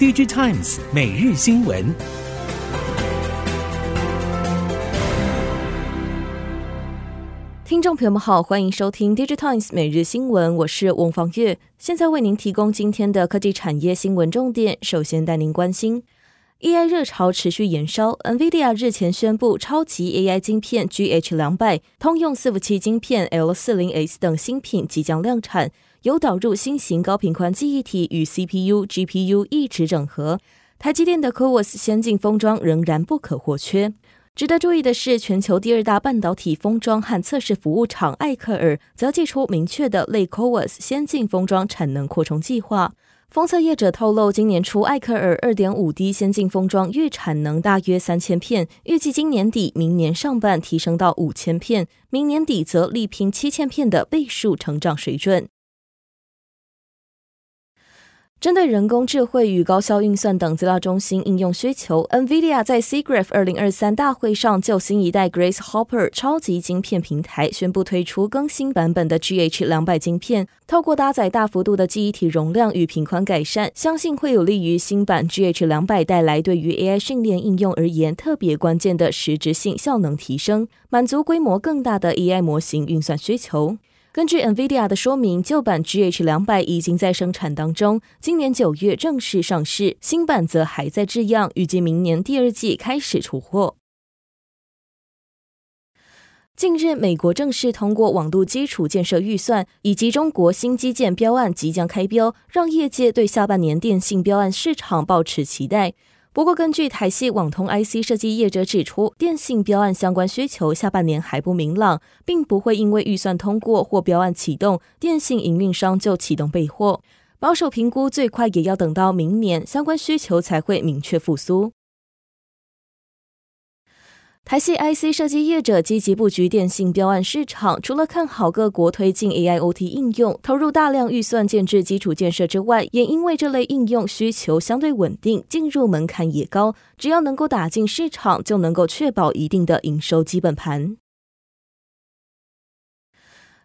DigiTimes 每日新闻。听众朋友们好，欢迎收听 DigiTimes 每日新闻，我是翁方月，现在为您提供今天的科技产业新闻重点。首先带您关心，AI 热潮持续延烧，NVIDIA 日前宣布超级 AI 晶片 GH 两百、通用伺服器晶片 L 四零 S 等新品即将量产，有导入新型高频宽记忆体与 CPU、GPU 一直整合。台积电的 CoWoS 先进封装仍然不可或缺。值得注意的是，全球第二大半导体封装和测试服务厂艾克尔则祭出明确的类 CoWoS 先进封装产能扩充计划。封测业者透露，今年初艾克尔 2.5D 先进封装月产能大约三千片，预计今年底、明年上半提升到五千片，明年底则力拼七千片的倍数成长水准。针对人工智慧与高效运算等资料中心应用需求，NVIDIA 在 SIGGRAPH 2023大会上就新一代 Grace Hopper 超级晶片平台宣布推出更新版本的 GH 两百晶片，透过搭载大幅度的记忆体容量与频宽改善，相信会有利于新版 GH 两百带来对于 AI 训练应用而言特别关键的实质性效能提升，满足规模更大的 AI 模型运算需求。根据 NVIDIA 的说明，旧版 GH 两百已经在生产当中，今年九月正式上市，新版则还在制样，预计明年第二季开始出货。近日，美国正式通过网络基础建设预算，以及中国新基建标案即将开标，让业界对下半年电信标案市场抱持期待。不过，根据台系网通 IC 设计业者指出，电信标案相关需求下半年还不明朗，并不会因为预算通过或标案启动，电信营运商就启动备货。保守评估，最快也要等到明年，相关需求才会明确复苏。台系 IC 设计业者积极布局电信标案市场，除了看好各国推进 AIoT 应用，投入大量预算建制基础建设之外，也因为这类应用需求相对稳定，进入门槛也高，只要能够打进市场，就能够确保一定的营收基本盘。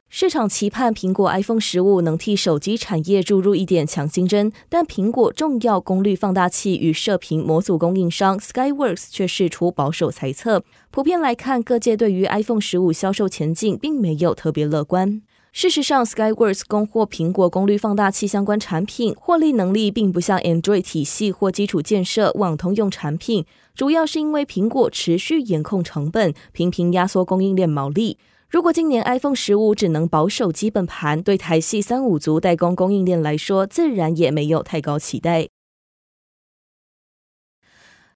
市场期盼苹果 iPhone 十五能替手机产业注入一点强心针，但苹果重要功率放大器与射频模组供应商 Skyworks 却释出保守猜测。普遍来看，各界对于 iPhone 十五销售前景并没有特别乐观。事实上，Skyworks 供货苹果功率放大器相关产品，获利能力并不像 Android 体系或基础建设网通用产品，主要是因为苹果持续严控成本，频频压缩供应链毛利。如果今年 iPhone 十五只能保守基本盘，对台系三五族代工供应链来说，自然也没有太高期待。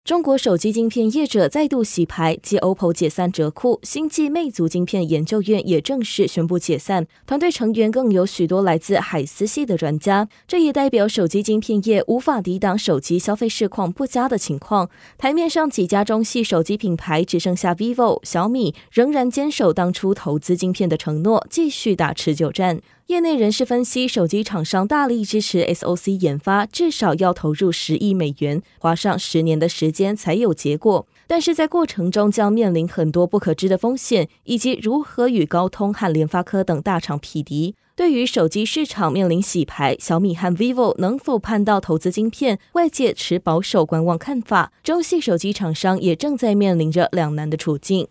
中国手机晶片业者再度洗牌，继 OPPO 解散折库，星际魅族晶片研究院也正式宣布解散。团队成员更有许多来自海思系的专家，这也代表手机晶片业无法抵挡手机消费市况不佳的情况。台面上几家中系手机品牌只剩下 vivo、小米，仍然坚守当初投资晶片的承诺，继续打持久战。业内人士分析，手机厂商大力支持 SoC 研发，至少要投入十亿美元，花上十年的时间才有结果。但是在过程中将面临很多不可知的风险，以及如何与高通和联发科等大厂匹敌。对于手机市场面临洗牌，小米和 vivo 能否盼到投资晶片，外界持保守观望看法。中系手机厂商也正在面临着两难的处境。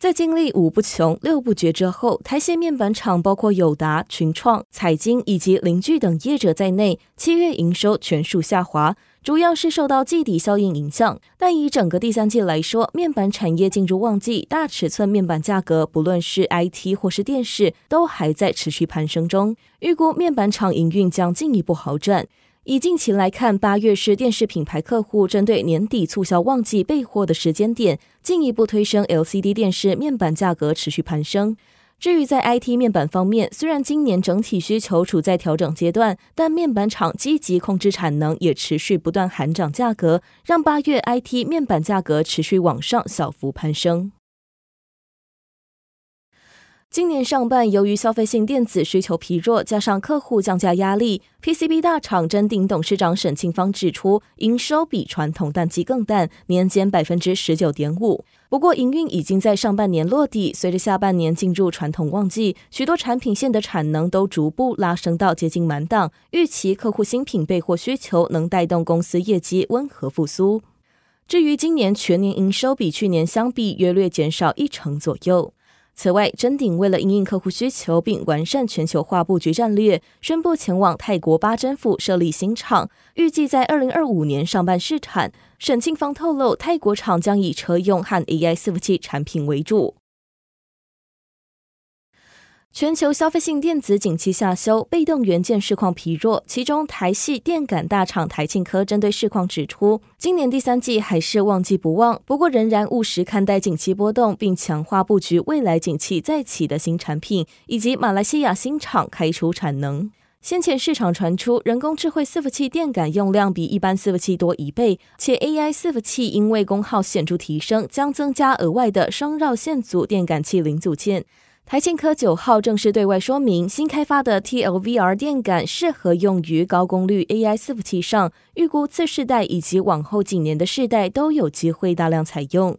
在经历五不穷、六不绝之后，台矽面板厂包括友达、群创、彩晶以及凌聚等业者在内，七月营收全数下滑，主要是受到季底效应影响。但以整个第三季来说，面板产业进入旺季，大尺寸面板价格，不论是 IT 或是电视，都还在持续攀升中。预估面板厂营运将进一步好转。以近期来看，八月是电视品牌客户针对年底促销旺季备货的时间点，进一步推升 LCD 电视面板价格持续攀升。至于在 IT 面板方面，虽然今年整体需求处在调整阶段，但面板厂积极控制产能，也持续不断喊涨价格，让八月 IT 面板价格持续往上小幅攀升。今年上半，由于消费性电子需求疲弱，加上客户降价压力，PCB 大厂臻鼎董事长沈庆芳指出，营收比传统淡季更淡，年减百分之十九点五。不过，营运已经在上半年落地，随着下半年进入传统旺季，许多产品线的产能都逐步拉升到接近满档，预期客户新品备货需求能带动公司业绩温和复苏。至于今年全年营收比去年相比约略减少一成左右。此外，臻鼎为了应应客户需求并完善全球化布局战略，宣布前往泰国巴珍府设立新厂，预计在二零二五年上半市场。沈庆芳透露，泰国厂将以车用和 AI 伺服器产品为主。全球消费性电子景气下修，被动元件市况疲弱。其中，台系电感大厂台庆科针对市况指出，今年第三季还是旺季不旺，不过仍然务实看待景气波动，并强化布局未来景气再起的新产品，以及马来西亚新厂开出产能。先前市场传出人工智慧伺服器电感用量比一般伺服器多一倍，且 AI 伺服器因为功耗显著提升，将增加额外的双绕线组电感器零组件。台庆科九号正式对外说明，新开发的 TLVR 电感适合用于高功率 AI 伺服器上，预估次世代以及往后几年的世代都有机会大量采用。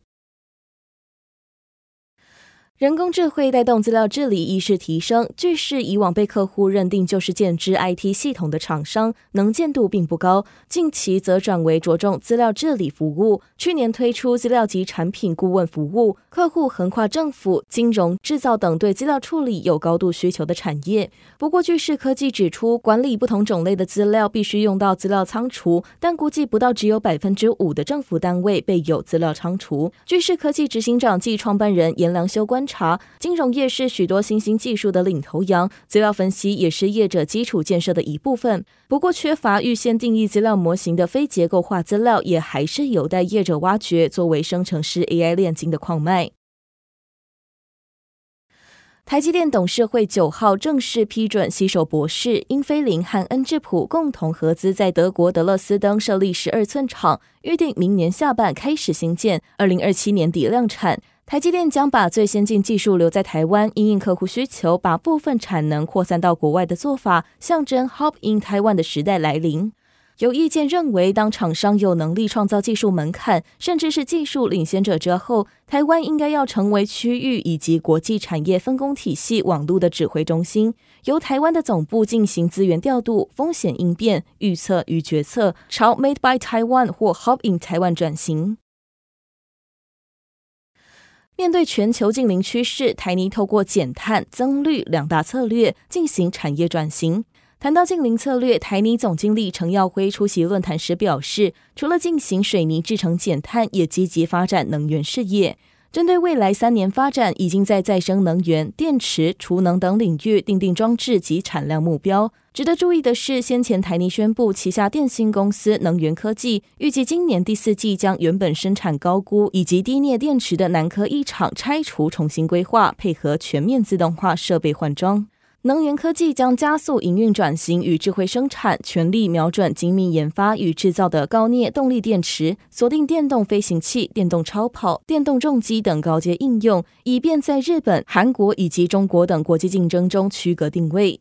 人工智慧带动资料治理意识提升，巨视以往被客户认定就是建知 IT 系统的厂商，能见度并不高。近期则转为着重资料治理服务，去年推出资料及产品顾问服务，客户横跨政府、金融、制造等对资料处理有高度需求的产业。不过，巨视科技指出，管理不同种类的资料必须用到资料仓储，但估计不到只有百分之五的政府单位备有资料仓储。巨视科技执行长暨创办人颜良修观查金融业是许多新兴技术的领头羊，资料分析也是业者基础建设的一部分。不过，缺乏预先定义资料模型的非结构化资料，也还是有待业者挖掘，作为生成式 AI 炼金的矿脉。台积电董事会九号正式批准携手博世、英飞凌和恩智浦共同合资，在德国德勒斯登设立十二寸厂，预定明年下半开始兴建，二零二七年底量产。台积电将把最先进技术留在台湾，因应客户需求，把部分产能扩散到国外的做法，象征 Hub in Taiwan 的时代来临。有意见认为，当厂商有能力创造技术门槛，甚至是技术领先者之后，台湾应该要成为区域以及国际产业分工体系网络的指挥中心，由台湾的总部进行资源调度、风险应变、预测与决策，朝 Made by Taiwan 或 Hub in Taiwan 转型。面对全球净零趋势，台泥透过减碳、增绿两大策略进行产业转型。谈到净零策略，台泥总经理程耀辉出席论坛时表示，除了进行水泥制成减碳，也积极发展能源事业。针对未来三年发展，已经在再生能源、电池、储能等领域定定装置及产量目标。值得注意的是，先前台泥宣布旗下电信公司能源科技，预计今年第四季将原本生产高钴以及低镍电池的南科一厂拆除，重新规划，配合全面自动化设备换装。能源科技将加速营运转型与智慧生产，全力瞄准精密研发与制造的高镍动力电池，锁定电动飞行器、电动超跑、电动重机等高阶应用，以便在日本、韩国以及中国等国际竞争中区隔定位。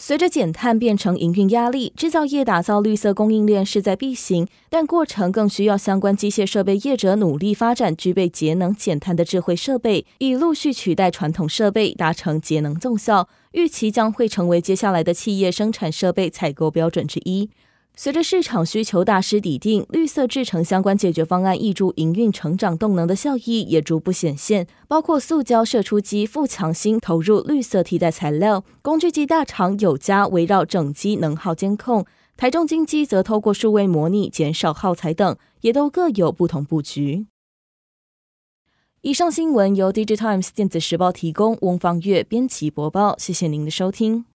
随着减碳变成营运压力，制造业打造绿色供应链势在必行，但过程更需要相关机械设备业者努力发展具备节能减碳的智慧设备，以陆续取代传统设备，达成节能奏效。预期将会成为接下来的企业生产设备采购标准之一。随着市场需求大势底定，绿色制成相关解决方案挹注营运成长动能的效益也逐步显现，包括塑胶射出机富强新投入绿色替代材料，工具机大厂友嘉围绕整机能耗监控，台中精机则透过数位模拟减少耗材等，也都各有不同布局。以上新闻由 DigiTimes 电子时报提供，翁方月编辑播报，谢谢您的收听。